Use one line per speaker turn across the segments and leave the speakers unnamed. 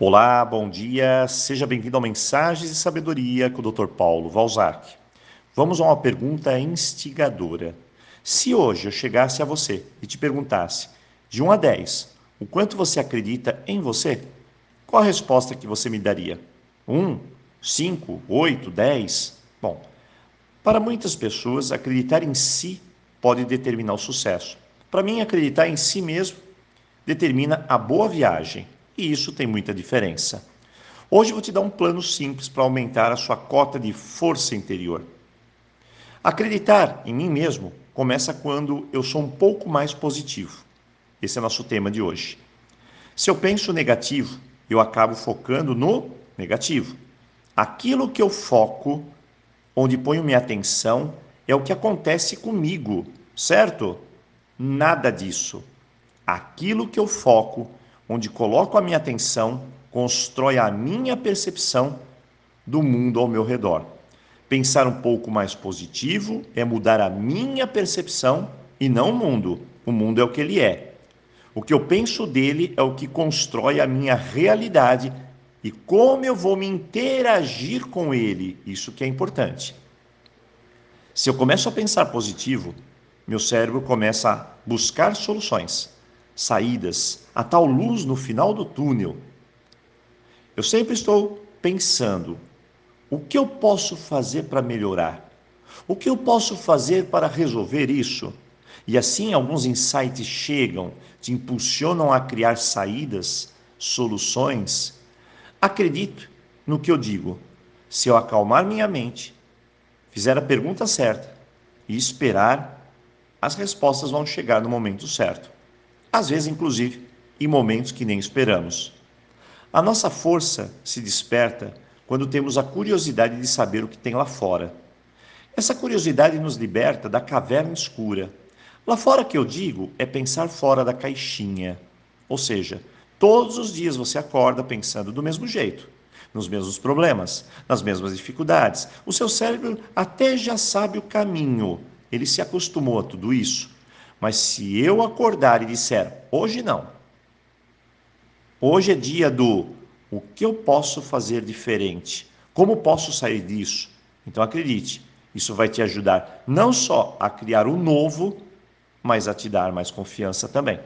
Olá, bom dia, seja bem-vindo ao Mensagens de Sabedoria com o Dr. Paulo Valzac. Vamos a uma pergunta instigadora. Se hoje eu chegasse a você e te perguntasse, de 1 a 10, o quanto você acredita em você, qual a resposta que você me daria? 1, 5, 8, 10? Bom, para muitas pessoas, acreditar em si pode determinar o sucesso. Para mim, acreditar em si mesmo determina a boa viagem, e isso tem muita diferença. Hoje vou te dar um plano simples para aumentar a sua cota de força interior. Acreditar em mim mesmo começa quando eu sou um pouco mais positivo. Esse é nosso tema de hoje. Se eu penso negativo, eu acabo focando no negativo. Aquilo que eu foco onde ponho minha atenção é o que acontece comigo, certo? Nada disso. Aquilo que eu foco, onde coloco a minha atenção, constrói a minha percepção do mundo ao meu redor. Pensar um pouco mais positivo é mudar a minha percepção e não o mundo. O mundo é o que ele é. O que eu penso dele é o que constrói a minha realidade e como eu vou me interagir com ele, isso que é importante. Se eu começo a pensar positivo, meu cérebro começa a buscar soluções, saídas, a tal luz no final do túnel. Eu sempre estou pensando: o que eu posso fazer para melhorar? O que eu posso fazer para resolver isso? E assim alguns insights chegam, te impulsionam a criar saídas, soluções Acredito no que eu digo. Se eu acalmar minha mente, fizer a pergunta certa e esperar, as respostas vão chegar no momento certo. Às vezes, inclusive, em momentos que nem esperamos. A nossa força se desperta quando temos a curiosidade de saber o que tem lá fora. Essa curiosidade nos liberta da caverna escura. Lá fora que eu digo é pensar fora da caixinha, ou seja, Todos os dias você acorda pensando do mesmo jeito, nos mesmos problemas, nas mesmas dificuldades. O seu cérebro até já sabe o caminho, ele se acostumou a tudo isso. Mas se eu acordar e disser, hoje não, hoje é dia do o que eu posso fazer diferente, como posso sair disso? Então acredite, isso vai te ajudar não só a criar o novo, mas a te dar mais confiança também.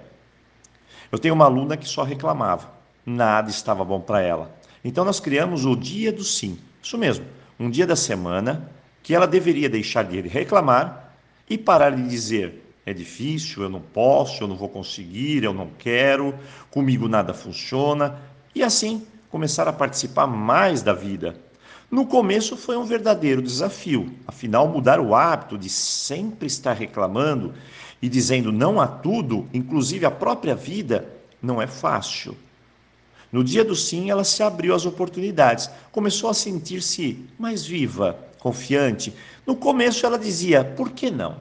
Eu tenho uma aluna que só reclamava, nada estava bom para ela. Então nós criamos o dia do sim, isso mesmo, um dia da semana que ela deveria deixar de reclamar e parar de dizer é difícil, eu não posso, eu não vou conseguir, eu não quero, comigo nada funciona, e assim começar a participar mais da vida. No começo foi um verdadeiro desafio, afinal, mudar o hábito de sempre estar reclamando e dizendo não a tudo, inclusive a própria vida, não é fácil. No dia do sim, ela se abriu às oportunidades, começou a sentir-se mais viva, confiante. No começo, ela dizia: por que não?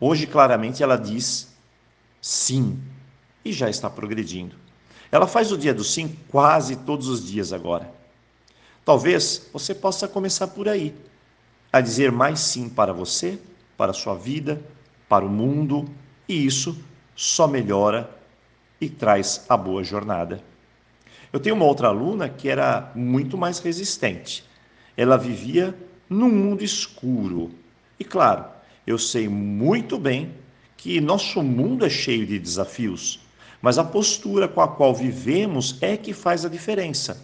Hoje, claramente, ela diz sim e já está progredindo. Ela faz o dia do sim quase todos os dias agora. Talvez você possa começar por aí, a dizer mais sim para você, para a sua vida, para o mundo, e isso só melhora e traz a boa jornada. Eu tenho uma outra aluna que era muito mais resistente. Ela vivia num mundo escuro. E claro, eu sei muito bem que nosso mundo é cheio de desafios, mas a postura com a qual vivemos é que faz a diferença.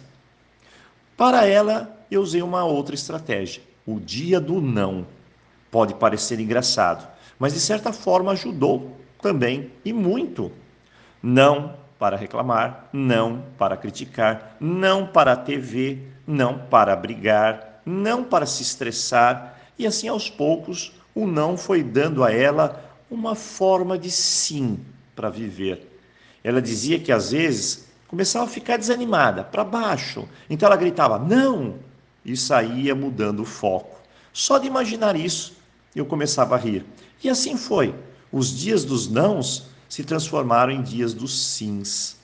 Para ela, eu usei uma outra estratégia: o dia do não. Pode parecer engraçado, mas de certa forma ajudou também e muito. Não para reclamar, não para criticar, não para a TV, não para brigar, não para se estressar, e assim aos poucos o não foi dando a ela uma forma de sim para viver. Ela dizia que às vezes começava a ficar desanimada, para baixo, então ela gritava não e saía mudando o foco. Só de imaginar isso, eu começava a rir. E assim foi. Os dias dos nãos se transformaram em dias dos sims.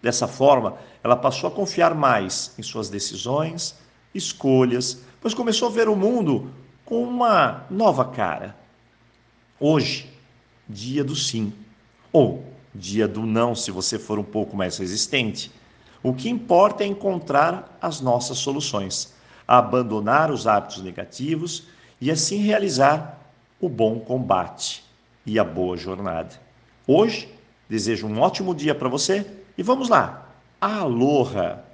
Dessa forma, ela passou a confiar mais em suas decisões, escolhas, pois começou a ver o mundo com uma nova cara. Hoje, dia do sim, ou dia do não, se você for um pouco mais resistente. O que importa é encontrar as nossas soluções, abandonar os hábitos negativos e assim realizar o bom combate e a boa jornada. Hoje, desejo um ótimo dia para você e vamos lá. Aloha!